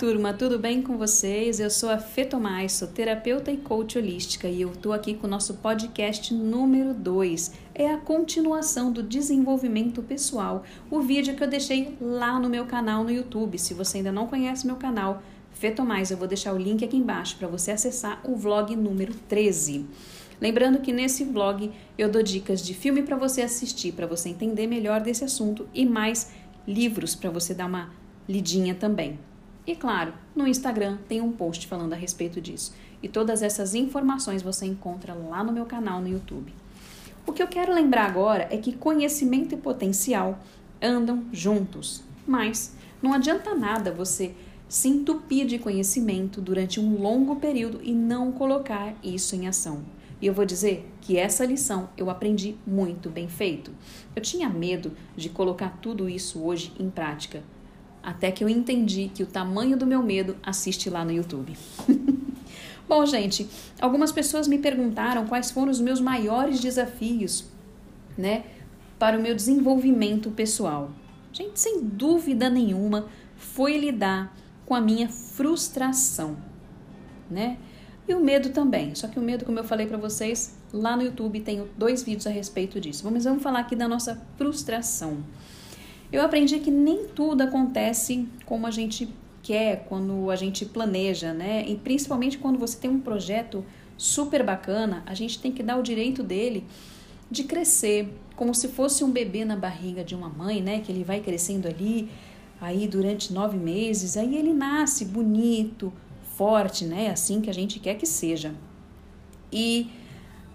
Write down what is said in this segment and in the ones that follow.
turma, tudo bem com vocês? Eu sou a Fê Tomás, sou terapeuta e coach holística e eu estou aqui com o nosso podcast número 2. É a continuação do desenvolvimento pessoal, o vídeo que eu deixei lá no meu canal no YouTube. Se você ainda não conhece meu canal, Fê Tomás, eu vou deixar o link aqui embaixo para você acessar o vlog número 13. Lembrando que nesse vlog eu dou dicas de filme para você assistir, para você entender melhor desse assunto e mais livros para você dar uma lidinha também. E claro, no Instagram tem um post falando a respeito disso. E todas essas informações você encontra lá no meu canal no YouTube. O que eu quero lembrar agora é que conhecimento e potencial andam juntos, mas não adianta nada você se entupir de conhecimento durante um longo período e não colocar isso em ação. E eu vou dizer que essa lição eu aprendi muito bem feito. Eu tinha medo de colocar tudo isso hoje em prática, até que eu entendi que o tamanho do meu medo assiste lá no YouTube. Bom, gente, algumas pessoas me perguntaram quais foram os meus maiores desafios, né, para o meu desenvolvimento pessoal. Gente, sem dúvida nenhuma, foi lidar com a minha frustração, né? E o medo também. Só que o medo, como eu falei para vocês, lá no YouTube tem dois vídeos a respeito disso. Mas vamos falar aqui da nossa frustração. Eu aprendi que nem tudo acontece como a gente quer, quando a gente planeja, né? E principalmente quando você tem um projeto super bacana, a gente tem que dar o direito dele de crescer, como se fosse um bebê na barriga de uma mãe, né? Que ele vai crescendo ali, aí durante nove meses, aí ele nasce bonito, forte, né? Assim que a gente quer que seja. E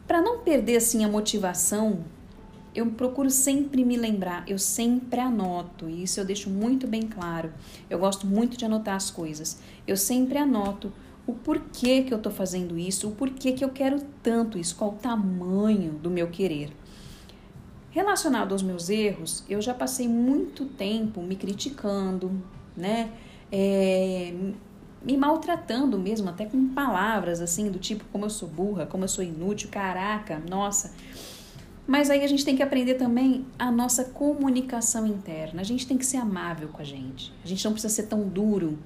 para não perder assim a motivação eu procuro sempre me lembrar, eu sempre anoto, e isso eu deixo muito bem claro. Eu gosto muito de anotar as coisas. Eu sempre anoto o porquê que eu estou fazendo isso, o porquê que eu quero tanto isso, qual o tamanho do meu querer. Relacionado aos meus erros, eu já passei muito tempo me criticando, né? É, me maltratando mesmo, até com palavras assim, do tipo como eu sou burra, como eu sou inútil, caraca, nossa. Mas aí a gente tem que aprender também a nossa comunicação interna. A gente tem que ser amável com a gente. A gente não precisa ser tão duro,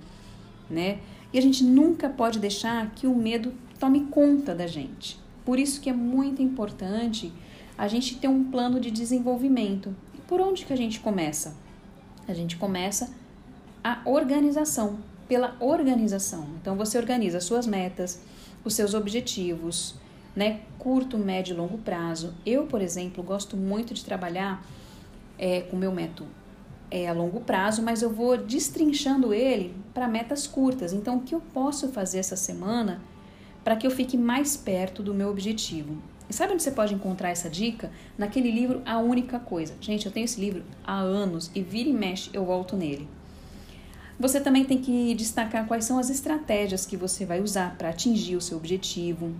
né? E a gente nunca pode deixar que o medo tome conta da gente. Por isso que é muito importante a gente ter um plano de desenvolvimento. E por onde que a gente começa? A gente começa a organização, pela organização. Então você organiza suas metas, os seus objetivos, né? Curto, médio e longo prazo. Eu, por exemplo, gosto muito de trabalhar é, com meu método é, a longo prazo, mas eu vou destrinchando ele para metas curtas. Então, o que eu posso fazer essa semana para que eu fique mais perto do meu objetivo? E sabe onde você pode encontrar essa dica? Naquele livro A Única Coisa. Gente, eu tenho esse livro há anos e vira e mexe eu volto nele. Você também tem que destacar quais são as estratégias que você vai usar para atingir o seu objetivo,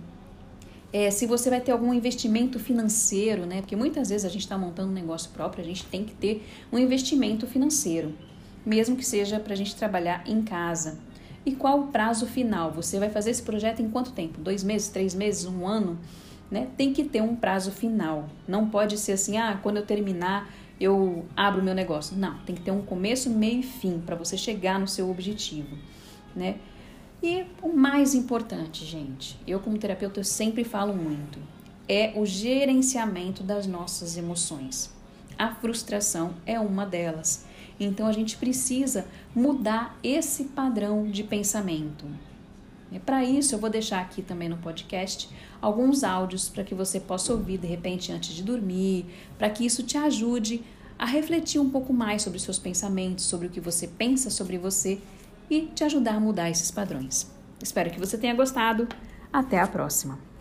é, se você vai ter algum investimento financeiro, né? Porque muitas vezes a gente está montando um negócio próprio, a gente tem que ter um investimento financeiro, mesmo que seja para a gente trabalhar em casa. E qual o prazo final? Você vai fazer esse projeto em quanto tempo? Dois meses, três meses, um ano? Né? Tem que ter um prazo final. Não pode ser assim, ah, quando eu terminar eu abro meu negócio. Não, tem que ter um começo, meio e fim para você chegar no seu objetivo, né? E o mais importante, gente, eu como terapeuta eu sempre falo muito, é o gerenciamento das nossas emoções. A frustração é uma delas. Então a gente precisa mudar esse padrão de pensamento. E para isso eu vou deixar aqui também no podcast alguns áudios para que você possa ouvir de repente antes de dormir, para que isso te ajude a refletir um pouco mais sobre seus pensamentos, sobre o que você pensa sobre você e te ajudar a mudar esses padrões. Espero que você tenha gostado. Até a próxima!